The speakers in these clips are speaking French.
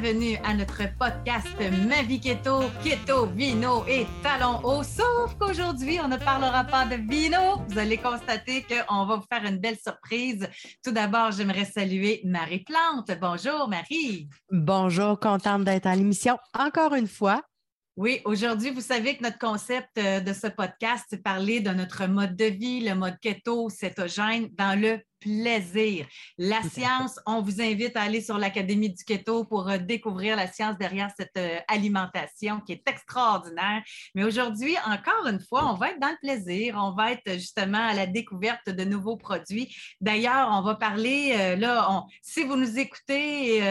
bienvenue à notre podcast Ma vie keto, keto, vino et talons hauts. Sauf qu'aujourd'hui, on ne parlera pas de vino. Vous allez constater qu'on va vous faire une belle surprise. Tout d'abord, j'aimerais saluer Marie Plante. Bonjour Marie. Bonjour, contente d'être à l'émission encore une fois. Oui, aujourd'hui, vous savez que notre concept euh, de ce podcast, c'est parler de notre mode de vie, le mode keto, cétogène, dans le plaisir. La science, on vous invite à aller sur l'Académie du Keto pour euh, découvrir la science derrière cette euh, alimentation qui est extraordinaire. Mais aujourd'hui, encore une fois, on va être dans le plaisir. On va être justement à la découverte de nouveaux produits. D'ailleurs, on va parler, euh, là, si vous nous écoutez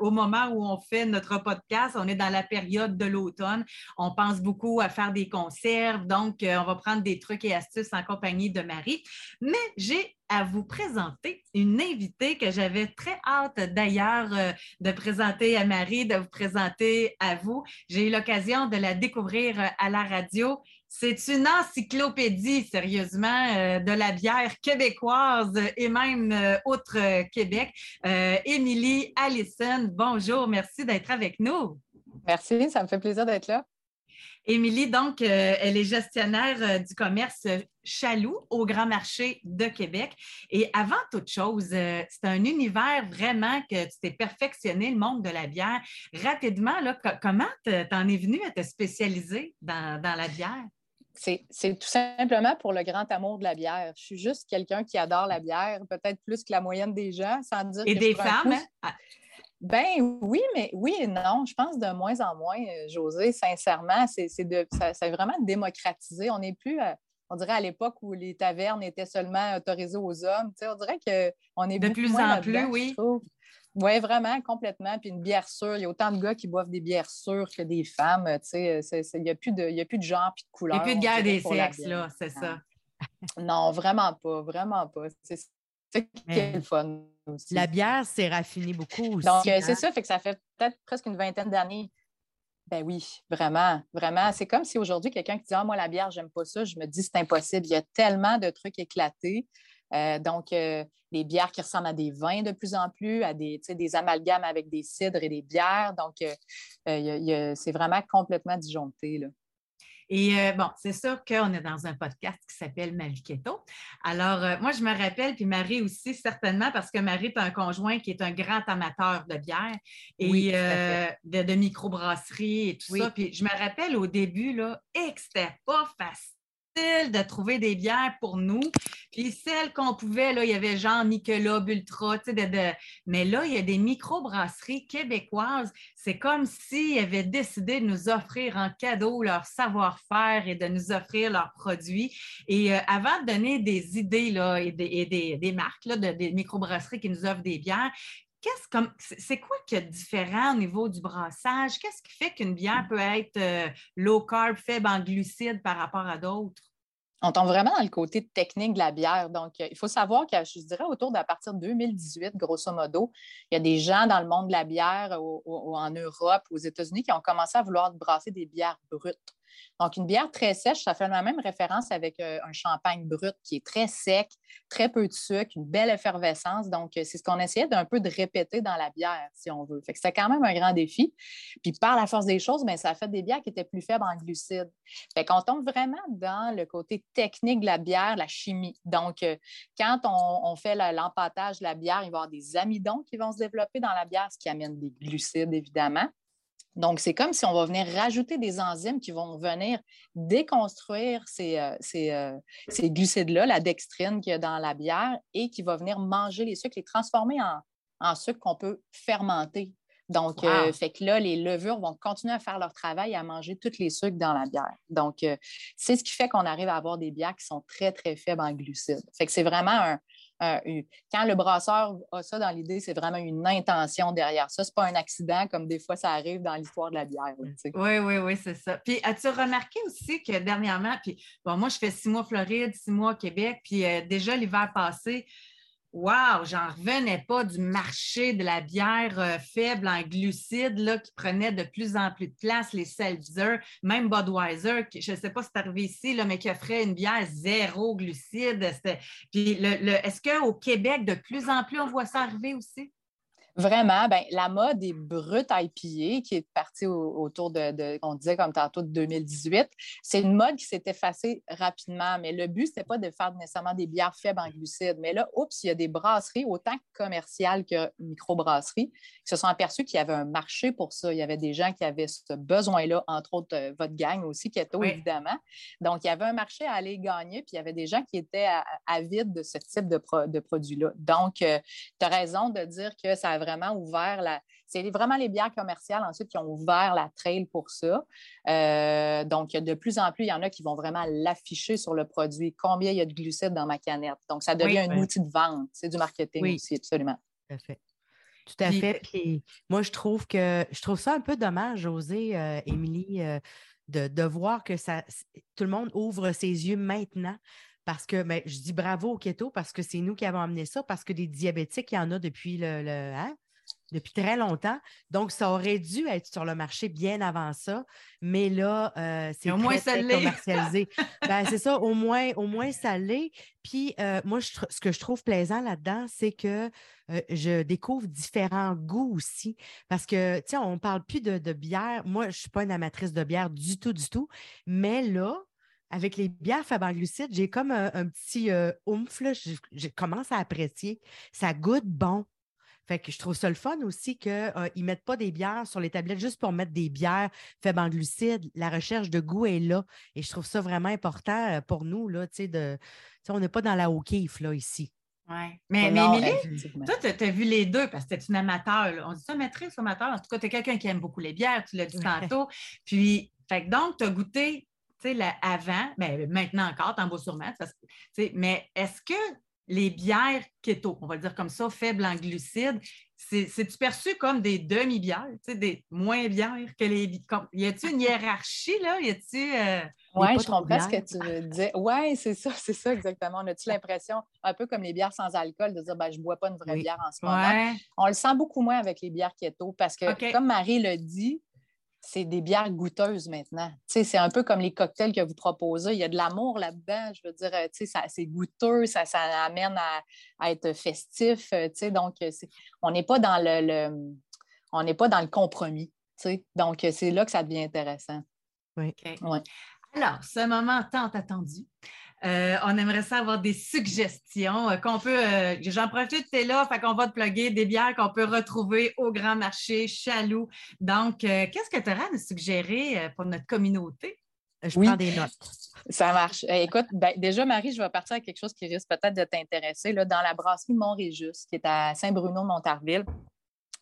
au moment où on fait notre podcast, on est dans la période de l'automne. On pense beaucoup à faire des conserves. Donc, on va prendre des trucs et astuces en compagnie de Marie. Mais j'ai à vous présenter une invitée que j'avais très hâte d'ailleurs euh, de présenter à Marie, de vous présenter à vous. J'ai eu l'occasion de la découvrir euh, à la radio. C'est une encyclopédie, sérieusement, euh, de la bière québécoise et même outre Québec. Émilie Allison, bonjour, merci d'être avec nous. Merci, ça me fait plaisir d'être là. Émilie, donc, euh, elle est gestionnaire euh, du commerce Chaloux au Grand Marché de Québec. Et avant toute chose, euh, c'est un univers vraiment que tu t'es perfectionné, le monde de la bière. Rapidement, là, comment t'en es venu à te spécialiser dans, la bière? C'est tout simplement pour le grand amour de la bière. Je suis juste quelqu'un qui adore la bière, peut-être plus que la moyenne des gens, sans dire Et des femmes, hein? Ben oui, mais oui et non. Je pense de moins en moins, euh, José, sincèrement, c'est de ça, vraiment démocratisé. On n'est plus, euh, on dirait à l'époque où les tavernes étaient seulement autorisées aux hommes. on dirait qu'on est de plus en plus, oui. Oui, vraiment, complètement. Puis une bière sûre, il y a autant de gars qui boivent des bières sûres que des femmes. Il n'y a, plus de, a plus de genre puis de couleur. Il n'y a plus de guerre des sexes, là, c'est ça. Non, vraiment pas, vraiment pas. C'est le fun. La bière s'est raffinée beaucoup aussi. Donc, euh, c'est hein? ça, fait que ça fait peut-être presque une vingtaine d'années. Ben oui, vraiment, vraiment. C'est comme si aujourd'hui, quelqu'un qui dit Ah, moi, la bière, j'aime pas ça, je me dis c'est impossible. Il y a tellement de trucs éclatés. Euh, donc, euh, des bières qui ressemblent à des vins de plus en plus, à des, des amalgames avec des cidres et des bières. Donc, c'est vraiment complètement disjoncté. Là. Et euh, bon, c'est sûr qu'on est dans un podcast qui s'appelle Keto. Alors, euh, moi, je me rappelle, puis Marie aussi, certainement, parce que Marie est un conjoint qui est un grand amateur de bière et euh, de, de microbrasserie et tout ça. Puis je me rappelle au début, là, et que c'était pas facile de trouver des bières pour nous. Puis celles qu'on pouvait, là, il y avait genre Nicolas, Ultra, tu sais, mais là, il y a des microbrasseries québécoises. C'est comme s'ils avaient décidé de nous offrir en cadeau leur savoir-faire et de nous offrir leurs produits. Et euh, avant de donner des idées là, et, des, des, marques là, de, des microbrasseries qui nous offrent des bières, c'est quoi qui est différent au niveau du brassage? Qu'est-ce qui fait qu'une bière peut être euh, low carb, faible en glucides par rapport à d'autres? On tombe vraiment dans le côté technique de la bière. Donc, euh, il faut savoir que je dirais autour de partir de 2018, grosso modo, il y a des gens dans le monde de la bière ou en Europe, aux États-Unis, qui ont commencé à vouloir brasser des bières brutes. Donc, une bière très sèche, ça fait la même référence avec euh, un champagne brut qui est très sec, très peu de sucre, une belle effervescence. Donc, euh, c'est ce qu'on essayait d'un peu de répéter dans la bière, si on veut. Fait que c'était quand même un grand défi. Puis, par la force des choses, bien, ça a fait des bières qui étaient plus faibles en glucides. Fait qu'on tombe vraiment dans le côté technique de la bière, la chimie. Donc, euh, quand on, fait l'empâtage de la bière, il va y avoir des amidons qui vont se développer dans la bière, ce qui amène des glucides, évidemment. Donc, c'est comme si on va venir rajouter des enzymes qui vont venir déconstruire ces, euh, euh, ces, glucides-là, la dextrine qu'il y a dans la bière, et qui va venir manger les sucres, les transformer en, en sucre qu'on peut fermenter. Donc, euh, fait que là, les levures vont continuer à faire leur travail et à manger tous les sucres dans la bière. Donc, c'est ce qui fait qu'on arrive à avoir des bières qui sont très, très faibles en glucides. Fait que c'est vraiment un, quand le brasseur a ça dans l'idée, c'est vraiment une intention derrière ça. Ce n'est pas un accident comme des fois ça arrive dans l'histoire de la bière. oui, oui, oui, c'est ça. Puis as-tu remarqué aussi que dernièrement, puis bon, moi je fais six mois Floride, six mois Québec, puis euh, déjà l'hiver passé, Wow, j'en revenais pas du marché de la bière euh, faible en glucides là, qui prenait de plus en plus de place, les Seltzer, même Budweiser, je ne sais pas si c'est arrivé ici, là, mais qui offrait une bière zéro glucides. Puis le, est-ce qu'au Québec, de plus en plus, on voit ça arriver aussi? Vraiment, ben, la mode est brute IPA qui est partie autour de, on disait comme tantôt, de 2018. C'est une mode qui s'est effacée rapidement, mais le but, ce n'était pas de faire nécessairement des bières faibles en glucides. Mais là, oups, il y a des brasseries, autant commerciales que microbrasseries, qui se sont aperçues qu'il y avait un marché pour ça. Il y avait des gens qui avaient ce besoin-là, entre autres euh, votre gang aussi, Keto, évidemment. Donc, il y avait un marché à aller gagner, puis il y avait des gens qui étaient avides de ce type de, de produits-là. Donc, euh, tu as raison de dire que ça a vraiment ouvert la. C'est vraiment les bières commerciales ensuite qui ont ouvert la trail pour ça. Euh, donc, de plus en plus, il y en a qui vont vraiment l'afficher sur le produit, combien il y a de glucides dans ma canette? Donc, ça devient un outil de vente. C'est du marketing aussi, absolument. Tout à fait. Tout à fait. Puis moi, je trouve que je trouve ça un peu dommage, José, euh, Émilie, euh, de, de, voir que ça, tout le monde ouvre ses yeux maintenant parce que ben, je dis bravo au keto parce que c'est nous qui avons amené ça, parce que des diabétiques, il y en a depuis le, hein, depuis très longtemps. Donc, ça aurait dû être sur le marché bien avant ça, mais là, euh, c'est au moins ça commercialisé. ben, c'est ça, au moins, au moins ça l'est. Puis euh, moi, ce que je trouve plaisant là-dedans, c'est que euh, je découvre différents goûts aussi. Parce que, tu sais, on ne parle plus de, de bière. Moi, je ne suis pas une amatrice de bière du tout, du tout. Mais là, avec les bières faibles en glucides, j'ai comme un, petit euh, oomph, je, commence à apprécier. Ça goûte bon. Fait que je trouve ça le fun aussi qu'ils euh, ne mettent pas des bières sur les tablettes juste pour mettre des bières faibles en glucides. La recherche de goût est là. Et je trouve ça vraiment important euh, pour nous. Là, de, on n'est pas dans la haut kiff là, ici. Oui. Mais, mais Émilie, toi, tu as, vu les deux parce que tu es une amateur. On dit ça, maîtrise, amateur? En tout cas, tu es quelqu'un qui aime beaucoup les bières, tu l'as dit tantôt. Puis, fait donc, tu as goûté avant, mais ben, maintenant encore, en beau sur mais est-ce que les bières keto, on va le dire comme ça, faibles en glucides, c'est-tu perçu comme des demi-bières, des moins bières que les. y a-t-il une hiérarchie, là? Y a-t-il. Euh, oui, je comprends ce que tu veux dire. Oui, c'est ça, c'est ça exactement. On a-tu l'impression, un peu comme les bières sans alcool, de dire ben, je ne bois pas une vraie bière en ce moment? On le sent beaucoup moins avec les bières keto parce que, comme Marie le dit, c'est des bières goûteuses maintenant. c'est un peu comme les cocktails que vous proposez. Il y a de l'amour là-dedans. Je veux dire, euh, c'est goûteux, ça, ça amène à, être festif. Euh, donc, euh, on n'est pas dans le, on n'est pas dans le compromis. Donc, c'est là que ça devient intéressant. Oui. Alors, ce moment tant attendu. Euh, on aimerait ça avoir des suggestions euh, qu'on peut. Euh, j'en profite, tu es là, fait qu'on va te plugger des bières qu'on peut retrouver au grand marché Chaloux. Donc, qu'est-ce que tu auras à nous suggérer pour notre communauté? Je prends des notes. Ça marche. écoute, ben, déjà, Marie, je vais partir avec quelque chose qui risque peut-être de t'intéresser. Dans la brasserie Montréjus, qui est à Saint-Bruno-Montarville,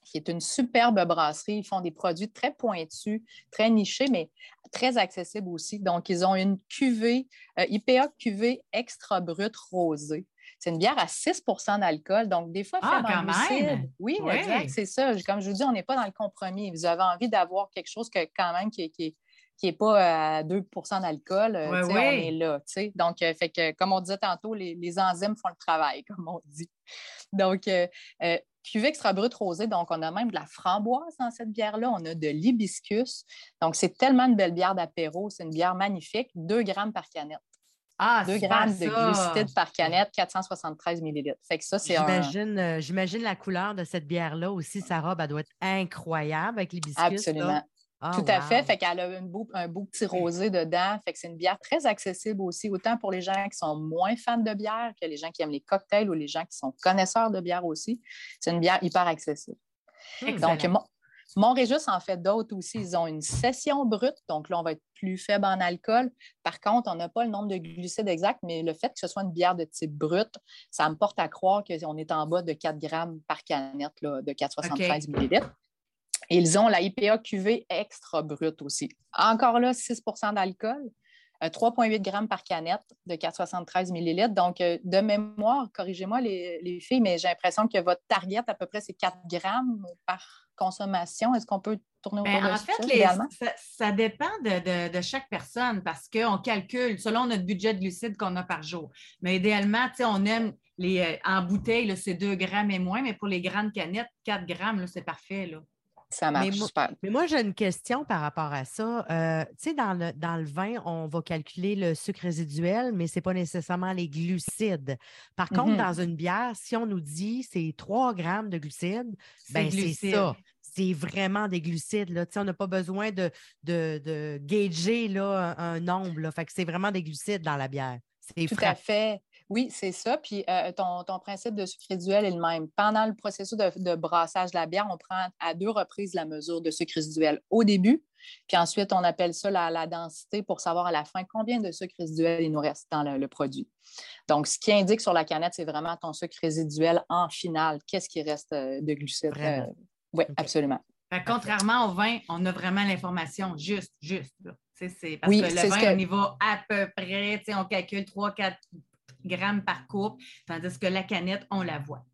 qui est une superbe brasserie. Ils font des produits très pointus, très nichés, mais très accessibles aussi. Donc, ils ont une cuvée, euh, IPA cuvée extra brute rosée. C'est une bière à 6% d'alcool, donc des fois, ah, quand même. Oui, exact, c'est ça. Comme je vous dis, on n'est pas dans le compromis. Vous avez envie d'avoir quelque chose que, quand même qui, qui, qui n'est pas à 2% d'alcool, euh, on est là. Donc, euh, fait que, comme on disait tantôt, les, enzymes font le travail, comme on dit. Donc, euh, cuvée extra brut rosée, donc on a même de la framboise dans cette bière-là, on a de l'hibiscus. Donc, c'est tellement une belle bière d'apéro, c'est une bière magnifique, 2 grammes par canette. Ah, 2 grammes de glucides par canette, 473 millilitres. Fait que ça, c'est J'imagine, j'imagine la couleur de cette bière-là aussi, sa robe, elle doit être incroyable avec l'hibiscus. Absolument. Ah, Tout à fait. Fait qu'elle a un beau, un beau petit rosé dedans. Fait que c'est une bière très accessible aussi, autant pour les gens qui sont moins fans de bière que les gens qui aiment les cocktails ou les gens qui sont connaisseurs de bière aussi. C'est une bière hyper accessible. Donc, mon, en fait d'autres aussi. Ils ont une session brute, donc là, on va être plus faible en alcool. Par contre, on n'a pas le nombre de glucides exact, mais le fait que ce soit une bière de type brut, ça me porte à croire qu'on est en bas de 4 grammes par canette de 473 millilitres. Ils ont la IPA QV extra brute aussi. Encore là, 6% d'alcool, 3,8 euh, grammes par canette de 473 millilitres. Donc, euh, de mémoire, corrigez-moi les, filles, mais j'ai l'impression que votre target à peu près, c'est 4 grammes par consommation. Est-ce qu'on peut tourner autour ben, de en fait, ça, dépend de, chaque personne parce qu'on calcule selon notre budget de glucides qu'on a par jour. Mais idéalement, on aime les, euh, en bouteille, c'est 2 grammes et moins, mais pour les grandes canettes, 4 grammes, c'est parfait. Là. Ça marche mais moi, super. Mais moi, j'ai une question par rapport à ça. Euh, tu sais, dans le, dans le vin, on va calculer le sucre résiduel, mais ce n'est pas nécessairement les glucides. Par contre, Mhm. dans une bière, si on nous dit c'est 3 grammes de glucides, ben c'est ça. C'est vraiment des glucides. Là. On n'a pas besoin de, de, de gager là, un, un nombre. Là. Fait que c'est vraiment des glucides dans la bière. C'est Tout frais. à fait. Oui, c'est ça. Puis euh, ton, ton principe de sucre résiduel est le même. Pendant le processus de, de brassage de la bière, on prend à deux reprises la mesure de sucre résiduel au début, puis ensuite on appelle ça la, la densité pour savoir à la fin combien de sucre résiduel il nous reste dans le, le produit. Donc, ce qui indique sur la canette, c'est vraiment ton sucre résiduel en finale. Qu'est-ce qui reste euh, de glucides? Vraiment. oui, absolument. Fait contrairement au vin, on a vraiment l'information juste, juste. là. C'est- Parce Oui, que le vin, que- on y va à peu près, on calcule 3-4 grammes par coupe, tandis que la canette, on la voit.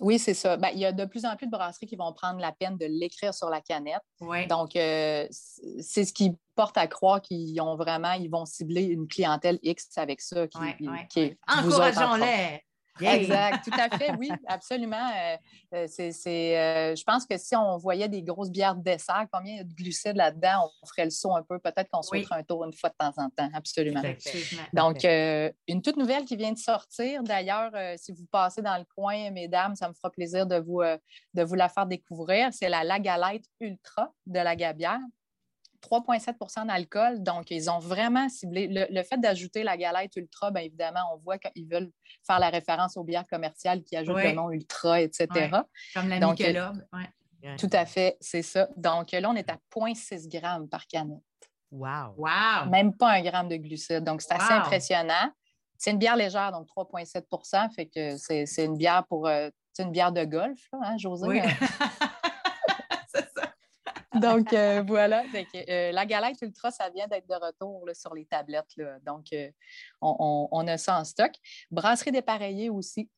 Oui, c'est ça. Ben, il y a de plus en plus de brasseries qui vont prendre la peine de l'écrire sur la canette. Oui. Donc, euh, c'est ce qui porte à croire qu'ils ont vraiment, ils vont cibler une clientèle X avec ça. Qui, autres. Encourageons-les. Yay! Exact, tout à fait, oui, absolument. Euh, euh, c'est, c'est, euh, je pense que si on voyait des grosses bières de dessert, combien il y a de glucides là-dedans, on ferait le saut un peu. Peut-être qu'on se Oui. un tour une fois de temps en temps, absolument. Donc, euh, une toute nouvelle qui vient de sortir. D'ailleurs, si vous passez dans le coin, mesdames, ça me fera plaisir de vous, de vous la faire découvrir. C'est la Lagalette Ultra de la Gabière. 3,7% d'alcool. Donc, ils ont vraiment ciblé. Le, le fait d'ajouter la galette ultra, bien évidemment, on voit qu'ils veulent faire la référence aux bières commerciales qui ajoutent Oui. le nom ultra, etc. Ouais. Comme la Donc, Michelob. ouais. Tout à fait, c'est ça. Donc, là, on est à 0,6 grammes par canette. Wow! Wow! Même pas un gramme de glucides. Donc, c'est assez impressionnant. C'est une bière légère, donc 3,7% fait que c'est c'est une bière pour. euh, c'est une bière de golf, là, hein, José? Oui. Donc, euh, voilà. Fait que, euh, la galette ultra, ça vient d'être de retour là, sur les tablettes. là. Donc, euh, on, on- on a ça en stock. Brasserie dépareillée aussi,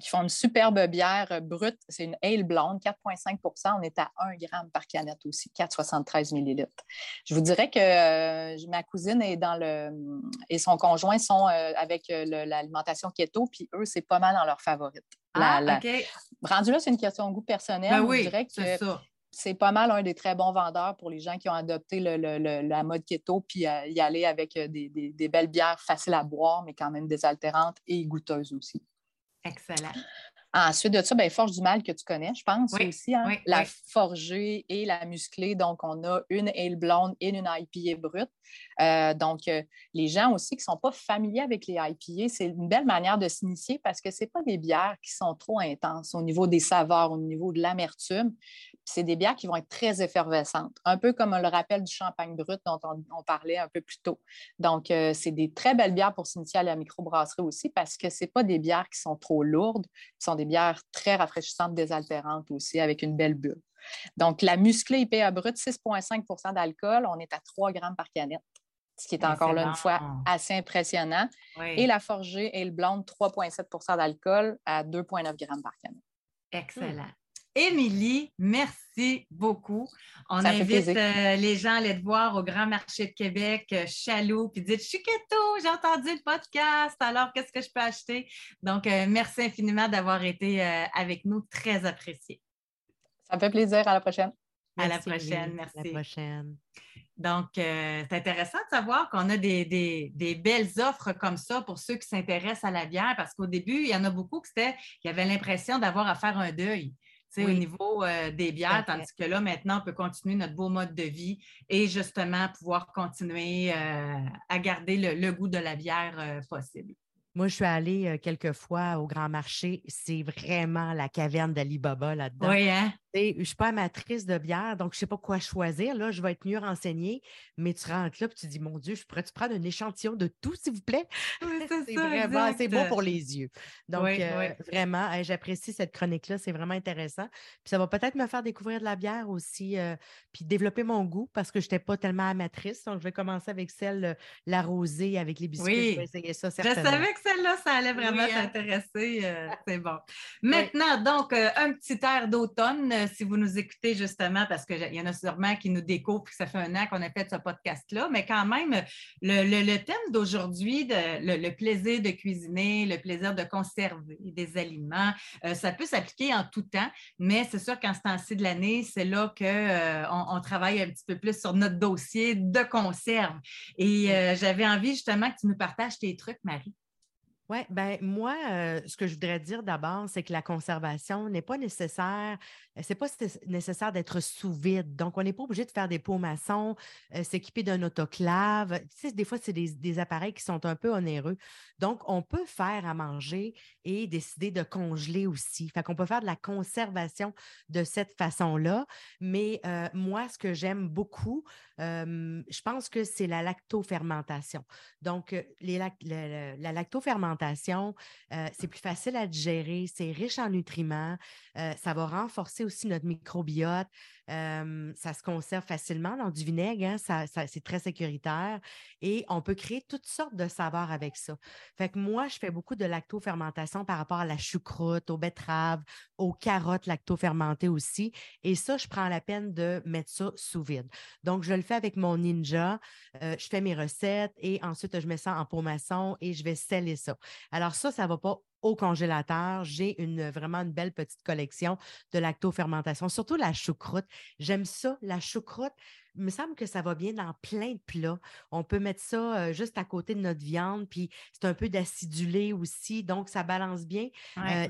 qui font une superbe bière brute. C'est une ale blonde, 4,5% On est à 1 gramme par canette aussi, 4,73 millilitres. Je vous dirais que ma cousine est dans le, et son conjoint sont avec l'alimentation keto, puis eux, c'est pas mal dans leur favorite. La- Ah, la- OK. Rendu là, c'est une question de goût personnel. Ben Je oui, dirais que c'est pas mal un des très bons vendeurs pour les gens qui ont adopté le- le- le- la mode keto, puis euh, y aller avec euh, des, des- des belles bières faciles à boire, mais quand même désaltérantes et goûteuses aussi. Excellent. Ensuite de ça, ben, Forge du Mal que tu connais, je pense Oui, aussi. hein? oui, la oui. forgée et la musclée. Donc, on a une ale blonde et une IPA brute. Euh, donc, euh, les gens aussi qui ne sont pas familiers avec les IPA, c'est une belle manière de s'initier parce que ce pas des bières qui sont trop intenses au niveau des saveurs, au niveau de l'amertume. C'est des bières qui vont être très effervescentes, un peu comme le rappel du champagne brut dont on, on parlait un peu plus tôt. Donc, euh, c'est des très belles bières pour s'initier à la microbrasserie aussi parce que ce pas des bières qui sont trop lourdes, ce sont des bières très rafraîchissantes, désaltérantes aussi, avec une belle bulle. Donc, la musclée IPA brute, 6,5% d'alcool, on est à 3 grammes par canette, ce qui est encore là une fois assez impressionnant. Oui. Et la forgée et le blonde, 3,7% d'alcool à 2,9 grammes par canette. Excellent. Émilie, merci beaucoup. On Ça invite euh, les gens à aller te voir au Grand Marché de Québec, euh, Chaloux, puis dites keto, j'ai entendu le podcast, alors qu'est-ce que je peux acheter? Donc, euh, merci infiniment d'avoir été euh, avec nous, très apprécié. Ça me fait plaisir. À la prochaine. À la Merci, prochaine, Lily. À merci. la prochaine. Donc, euh, c'est intéressant de savoir qu'on a des, des- des belles offres comme ça pour ceux qui s'intéressent à la bière, parce qu'au début, il y en a beaucoup qui, qui avaient l'impression d'avoir à faire un deuil. Oui. au niveau euh, des bières, tandis que là, maintenant, on peut continuer notre beau mode de vie et justement pouvoir continuer euh, à garder le, le goût de la bière euh, possible. Moi, je suis allée quelques fois au Grand Marché. C'est vraiment la caverne d'Alibaba là-dedans. Oui, hein? Je ne suis pas amatrice de bière, donc je ne sais pas quoi choisir. Là, je vais être mieux renseignée. Mais tu rentres là et tu dis, mon Dieu, je pourrais-tu prendre un échantillon de tout, s'il vous plaît? Oui, C'est vraiment, c'est beau pour les yeux. Donc, Oui, euh, oui. vraiment, j'apprécie cette chronique-là. C'est vraiment intéressant. Puis ça va peut-être me faire découvrir de la bière aussi, euh, puis développer mon goût parce que je n'étais pas tellement amatrice. Donc, je vais commencer avec celle, euh, la rosée avec les biscuits. Oui. Je vais essayer ça Je certainement. savais que celle-là, ça allait vraiment hein? t'intéresser. c'est bon. Maintenant, donc, un petit air d'automne. Euh, si vous nous écoutez justement, parce qu'il y en a sûrement qui nous découvrent, que ça fait un an qu'on a fait ce podcast-là, mais quand même, le, thème d'aujourd'hui, le, le, plaisir de cuisiner, le plaisir de conserver des aliments, euh, ça peut s'appliquer en tout temps, mais c'est sûr qu'en ce temps-ci de l'année, c'est là qu'on euh, on travaille un petit peu plus sur notre dossier de conserve. Et j'avais envie justement que tu nous partages tes trucs, Marie. Oui, ben moi, euh, ce que je voudrais dire d'abord, c'est que la conservation n'est pas nécessaire, c'est pas nécessaire d'être sous vide. Donc, on n'est pas obligé de faire des pots euh, s'équiper d'un autoclave. Tu sais, des fois, c'est des, appareils qui sont un peu onéreux. Donc, on peut faire à manger et décider de congeler aussi. Fait qu'on peut faire de la conservation de cette façon-là. Mais moi, ce que j'aime beaucoup, je pense que c'est la lactofermentation. Donc, la, la lactofermentation, euh, c'est plus facile à digérer, c'est riche en nutriments, euh, ça va renforcer aussi notre microbiote, ça se conserve facilement dans du vinaigre, hein, ça, c'est très sécuritaire et on peut créer toutes sortes de saveurs avec ça. Fait que moi, je fais beaucoup de lactofermentation par rapport à la choucroute, aux betteraves, aux carottes lactofermentées aussi. Et ça, je prends la peine de mettre ça sous vide. Donc, je le fais avec mon Ninja. Euh, je fais mes recettes et ensuite, je mets ça en pot maçon et je vais sceller ça. Alors, ça, ça ne va pas au congélateur. J'ai une, vraiment une belle petite collection de lactofermentation, surtout la choucroute. J'aime ça, la choucroute il me semble que ça va bien dans plein de plats. On peut mettre ça juste à côté de notre viande, puis c'est un peu d'acidulé aussi, donc ça balance bien.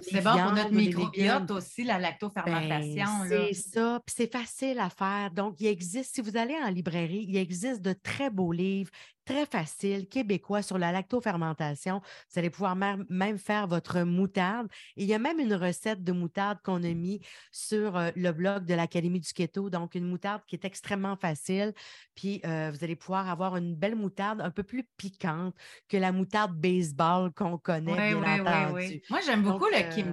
c'est bon pour notre microbiote aussi, la lactofermentation. Ben, c'est ça, puis c'est facile à faire. Donc, il existe, si vous allez en librairie, il existe de très beaux livres, très faciles, québécois sur la lactofermentation. Vous allez pouvoir même faire votre moutarde. il y a même une recette de moutarde qu'on a mis sur le blog de l'Académie du Keto, donc une moutarde qui est extrêmement facile puis euh, vous allez pouvoir avoir une belle moutarde un peu plus piquante que la moutarde baseball qu'on connaît, bien entendu. Moi, j'aime beaucoup le euh,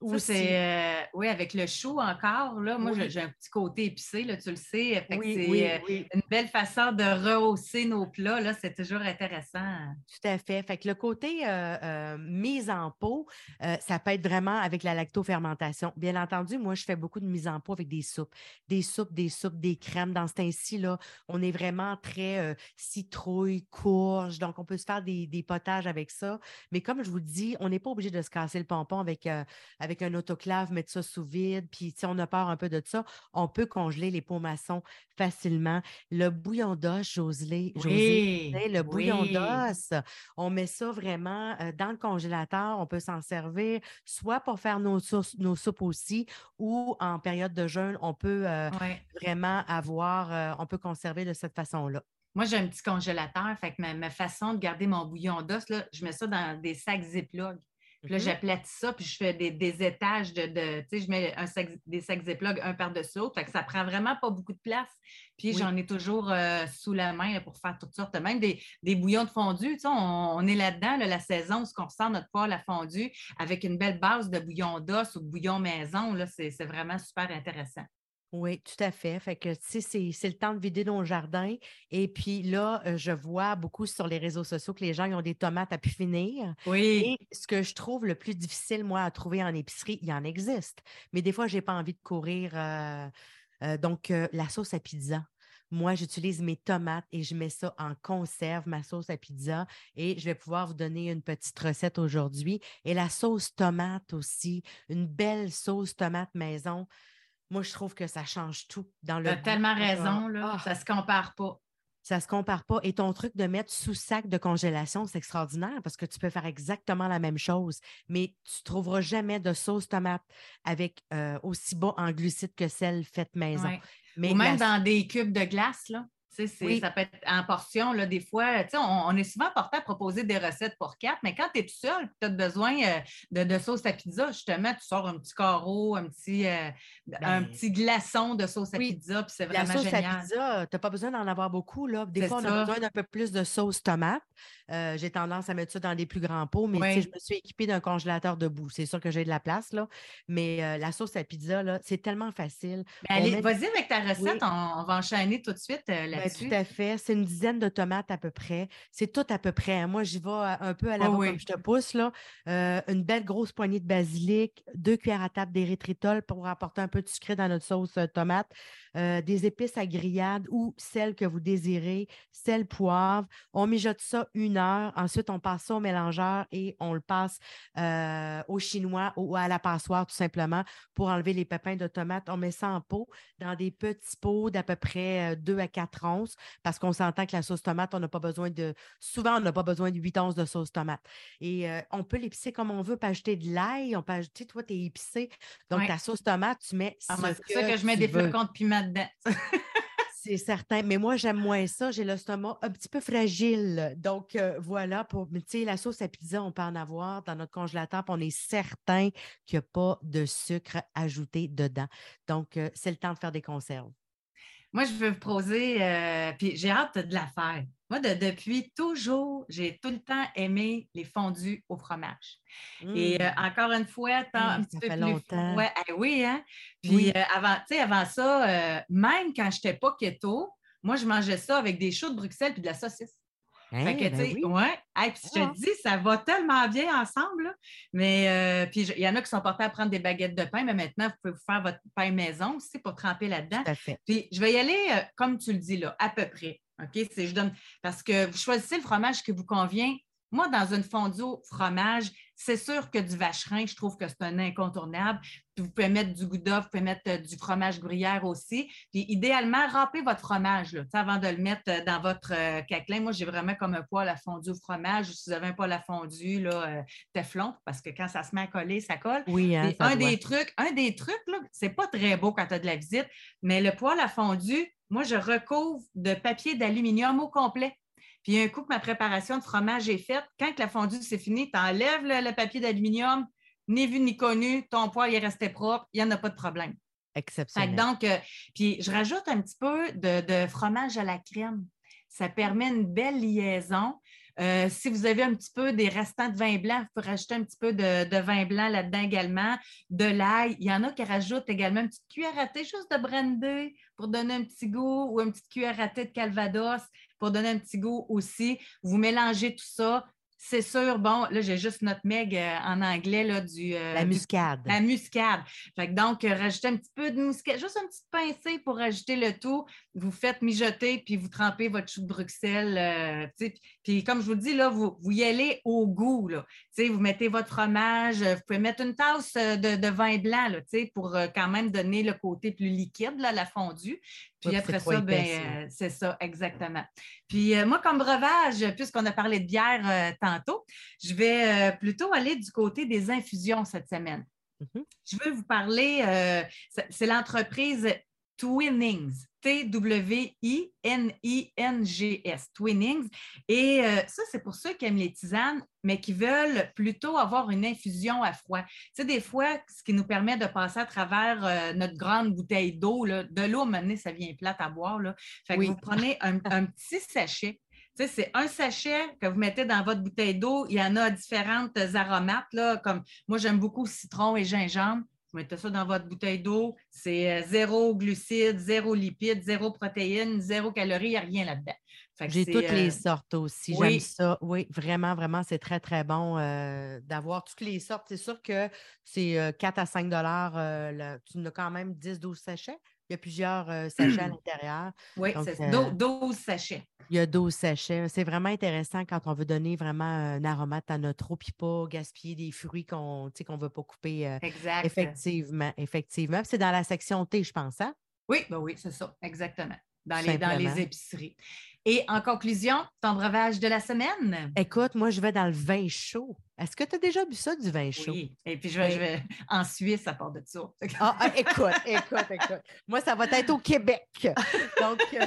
kimchi. c'est, euh, oui, avec le chou encore. Là, moi, j'ai un petit côté épicé, là, tu le sais. c'est une belle façon de rehausser nos plats. Là, c'est toujours intéressant. Tout à fait. Fait que le côté mise en pot, ça peut être vraiment avec la lactofermentation. Bien entendu, moi, je fais beaucoup de mise en pot avec des soupes. Des soupes, des soupes, des crèmes. Dans ce temps-ci, là, on est vraiment très citrouille, courge. Donc, on peut se faire des, des, potages avec ça. Mais comme je vous dis, on n'est pas obligé de se casser le pompon avec, avec un autoclave, mettre ça sous vide, puis si on a peur un peu de ça, on peut congeler les pots maçons facilement. Le bouillon d'os, Joseline, le bouillon d'os, on met ça vraiment euh, dans le congélateur, on peut s'en servir soit pour faire nos, nos, soupes aussi, ou en période de jeûne, on peut euh, vraiment avoir, euh, on peut conserver de cette façon-là. Moi, j'ai un petit congélateur, fait que ma, façon de garder mon bouillon d'os, je mets ça dans des sacs Ziploc. Puis là, mm-hmm. j'aplatis ça, puis je fais des, étages de, tu sais, je mets un des sacs Ziploc un par-dessus l'autre. Fait que ça prend vraiment pas beaucoup de place. Puis j'en ai toujours euh, sous la main pour faire toutes sortes. Même des, bouillons de fondu. Tu sais, on, est là-dedans, la saison, où on ressort notre poêle à fondu avec une belle base de bouillon d'os ou de bouillon maison. Là, c'est, vraiment super intéressant. Oui, tout à fait. Fait que, tu sais, c'est le temps de vider nos jardins. Et puis là, euh, je vois beaucoup sur les réseaux sociaux que les gens ont des tomates à pu finir. Oui. Et ce que je trouve le plus difficile, moi, à trouver en épicerie, il y en existe. Mais des fois, je n'ai pas envie de courir. Euh, euh, donc, la sauce à pizza. Moi, j'utilise mes tomates et je mets ça en conserve, ma sauce à pizza. Et je vais pouvoir vous donner une petite recette aujourd'hui. Et la sauce tomate aussi, une belle sauce tomate maison moi, je trouve que ça change tout dans le. Tu as tellement raison, là. Ah! Ça ne se compare pas. Ça ne se compare pas. Et ton truc de mettre sous sac de congélation, c'est extraordinaire parce que tu peux faire exactement la même chose, mais tu ne trouveras jamais de sauce tomate avec euh, aussi bas en glucides que celle faite maison. Mais Ou même dans des cubes de glace, là. Ça peut être en portion, là, des fois. On, est souvent porté à proposer des recettes pour quatre, mais quand tu es tout seul, tu as besoin euh, de, sauce à pizza, justement, tu sors un petit carreau, un petit, euh, un ben petit glaçon de sauce à pizza, puis c'est vraiment La sauce à pizza, tu n'as pas besoin d'en avoir beaucoup. Là. Des fois, on a besoin d'un peu plus de sauce tomate. Euh, j'ai tendance à mettre ça dans des plus grands pots, mais je me suis équipée d'un congélateur debout. C'est sûr que j'ai de la place, là. Mais la sauce à pizza, c'est tellement facile. Ben, vas-y avec ta recette, on, va enchaîner tout de suite. la là-dessus? tout à fait. C'est une dizaine de tomates à peu près. C'est tout à peu près. Hein. Moi, j'y vais un peu à la Oh va oui. comme je te pousse. Là. Euh, une belle grosse poignée de basilic, deux cuillères à table d'érythritol pour apporter un peu de sucré dans notre sauce euh, tomate, euh, des épices à grillade ou celles que vous désirez, sel, poivre. On mijote ça une heure. Ensuite, on passe ça au mélangeur et on le passe euh, au chinois ou à la passoire tout simplement pour enlever les pépins de tomates. On met ça en pot dans des petits pots d'à peu près 2 à 4 onces parce qu'on s'entend que la sauce tomate, on n'a pas besoin de. Souvent, on n'a pas besoin de 8 onces de sauce tomate. Et euh, on peut l'épicer comme on veut, pas ajouter de l'ail. On peut ajouter, toi, tu es épicé. Donc, Ouais. ta sauce tomate, tu mets. Ah, c'est ça que je mets des flocons de piment C'est certain. Mais moi, j'aime moins ça. J'ai l'estomac un petit peu fragile. Donc, euh, voilà. Pour, tu sais, la sauce à pizza, on peut en avoir dans notre congélateur. puis on est certain qu'il n'y a pas de sucre ajouté dedans. Donc, euh, c'est le temps de faire des conserves. Moi, je veux vous poser, euh, puis j'ai hâte de la faire. Moi, de- depuis toujours, j'ai tout le temps aimé les fondus au fromage. Et euh, Mmh. encore une fois, tant Mmh, un ça petit peu fait plus longtemps. Ouais, eh oui, hein? Puis Oui. euh, avant, avant ça, euh, même quand je n'étais pas keto, moi, je mangeais ça avec des choux de Bruxelles puis de la saucisse. Hein, Fait que, ben tu sais, oui. ouais. Hey, puis je Ah. te dis, ça va tellement bien ensemble. là. Mais euh, puis il y en a qui sont portés à prendre des baguettes de pain, mais maintenant, vous pouvez vous faire votre pain maison aussi pour tremper là-dedans. Puis je vais y aller, euh, comme tu le dis, là, à peu près. OK? C'est, je donne, parce que vous choisissez le fromage qui vous convient. Moi, dans une fondue au fromage, c'est sûr que du vacherin, je trouve que c'est un incontournable. Puis vous pouvez mettre du gouda, vous pouvez mettre euh, du fromage gruyère aussi. Puis idéalement, râpez votre fromage là, avant de le mettre euh, dans votre euh, caquelin. Moi, j'ai vraiment comme un poêle à fondue au fromage. Si vous avez un poêle à fondue, là, euh, Teflon, parce que quand ça se met à coller, ça colle. Oui, hein, ça un doit. des trucs, un des trucs, là, c'est pas très beau quand tu as de la visite, mais le poêle à fondu, moi, je recouvre de papier d'aluminium au complet. Puis un coup que ma préparation de fromage est faite, quand que la fondue c'est fini, tu enlèves le, le papier d'aluminium, ni vu ni connu, ton poêle est resté propre, il n'y en a pas de problème. Exceptionnel. donc, euh, puis je rajoute un petit peu de, de fromage à la crème. Ça permet une belle liaison. Euh, si vous avez un petit peu des restants de vin blanc, vous pouvez rajouter un petit peu de, de vin blanc là-dedans également, de l'ail. Il y en a qui rajoutent également une petite cuillère à thé juste de brandy pour donner un petit goût ou une petite cuillère à thé de calvados pour donner un petit goût aussi. Vous mélangez tout ça. C'est sûr, bon, là, j'ai juste notre meg euh, en anglais là, du, euh, La du muscade. la muscade. Fait que donc, euh, rajoutez un petit peu de muscade, juste un petit pincé pour rajouter le tout. Vous faites mijoter, puis vous trempez votre chou de Bruxelles. euh, puis, comme je vous le dis, là, vous, vous y allez au goût. Là. Vous mettez votre fromage, euh, vous pouvez mettre une tasse euh, de, de vin blanc là, pour euh, quand même donner le côté plus liquide, là, la fondue. Puis Ouais, après ça, ben, euh, c'est ça, exactement. Puis moi, comme breuvage, puisqu'on a parlé de bière tantôt, je vais plutôt aller du côté des infusions cette semaine. Mhm. Je veux vous parler, euh, c'est l'entreprise Twinnings, T-W-I-N-I-N-G-S, Twinnings. Et euh, ça, c'est pour ceux qui aiment les tisanes, mais qui veulent plutôt avoir une infusion à froid. Tu sais, des fois, ce qui nous permet de passer à travers euh, notre grande bouteille d'eau, de l'eau, maintenant, ça vient plate à boire. Là. Fait que Oui. vous prenez un, un petit sachet. Tu sais, c'est un sachet que vous mettez dans votre bouteille d'eau. Il y en a différentes aromates, là, comme moi, j'aime beaucoup citron et gingembre. Vous mettez ça dans votre bouteille d'eau. C'est euh, zéro glucides, zéro lipides, zéro protéines, zéro calories. Il n'y a rien là-dedans. J'ai toutes les euh, sortes aussi. oui. J'aime ça. Oui, vraiment, vraiment, c'est très, très bon euh, d'avoir toutes les sortes. C'est sûr que c'est euh, 4 à 5 dollars. tu en as quand même 10, 12 sachets. Il y a plusieurs euh, sachets à l'intérieur. Oui, c'est euh, dou- 12 sachets. Il y a 12 sachets. C'est vraiment intéressant quand on veut donner vraiment un aromate à notre eau, puis pas gaspiller des fruits qu'on ne veut pas couper. euh, Exact. effectivement, effectivement. C'est dans la section thé, je pense. Hein? Oui, ben oui, c'est ça, exactement. Dans les épiceries. Et en conclusion, ton breuvage de la semaine? Écoute, moi, je vais dans le vin chaud. Est-ce que tu as déjà bu ça, du vin chaud? Oui. Et puis, je vais, Oui. je vais en Suisse à part de ça. Ah, ah, écoute, écoute, écoute. Moi, ça va être au Québec. Donc, euh,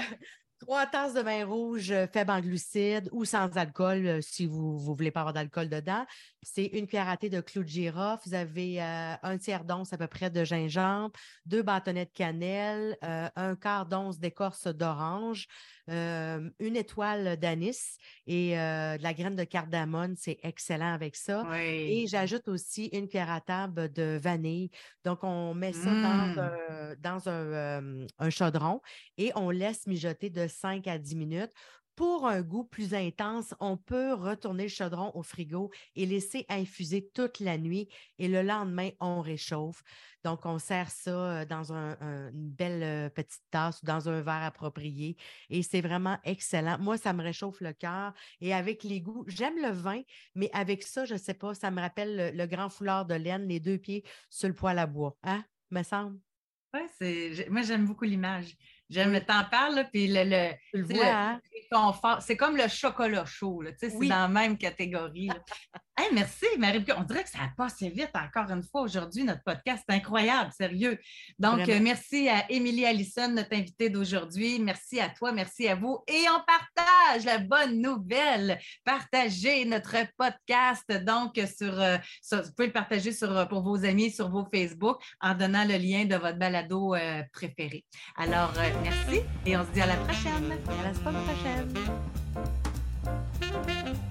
trois tasses de vin rouge euh, faible en glucides ou sans alcool euh, si vous ne voulez pas avoir d'alcool dedans. C'est une cuillère à thé de clou de girofle. Vous avez euh, un tiers d'once à peu près de gingembre, deux bâtonnets de cannelle, euh, un quart d'once d'écorce d'orange, une étoile d'anis et de la graine de cardamone. C'est excellent avec ça. Et j'ajoute aussi une cuillère à table de vanille. Donc, on met ça dans, mmh. un chaudron et on laisse mijoter de 5 à 10 minutes pour un goût plus intense, on peut retourner le chaudron au frigo et laisser infuser toute la nuit et le lendemain, on réchauffe. Donc, on sert ça euh, dans une belle euh, petite tasse ou dans un verre approprié et c'est vraiment excellent. Moi, ça me réchauffe le cœur et avec les goûts, j'aime le vin, mais avec ça, je ne sais pas, ça me rappelle le, grand foulard de laine, les deux pieds sur le poêle à bois. Hein, me semble? Oui, moi, j'aime beaucoup l'image. J'aime, le t'en parles, puis le, le, hein? C'est comme le chocolat chaud, c'est dans la même catégorie. merci, Marie. On dirait que ça a passé vite encore une fois aujourd'hui, notre podcast. C'est incroyable, sérieux. Donc, euh, merci à Émilie Allison, notre invitée d'aujourd'hui. Merci à toi, merci à vous. Et on partage la bonne nouvelle. Partagez notre podcast. Donc, sur, euh, vous pouvez le partager sur, euh, pour vos amis sur vos Facebook en donnant le lien de votre balado préféré. Alors, merci et on se dit à la prochaine. à la semaine prochaine.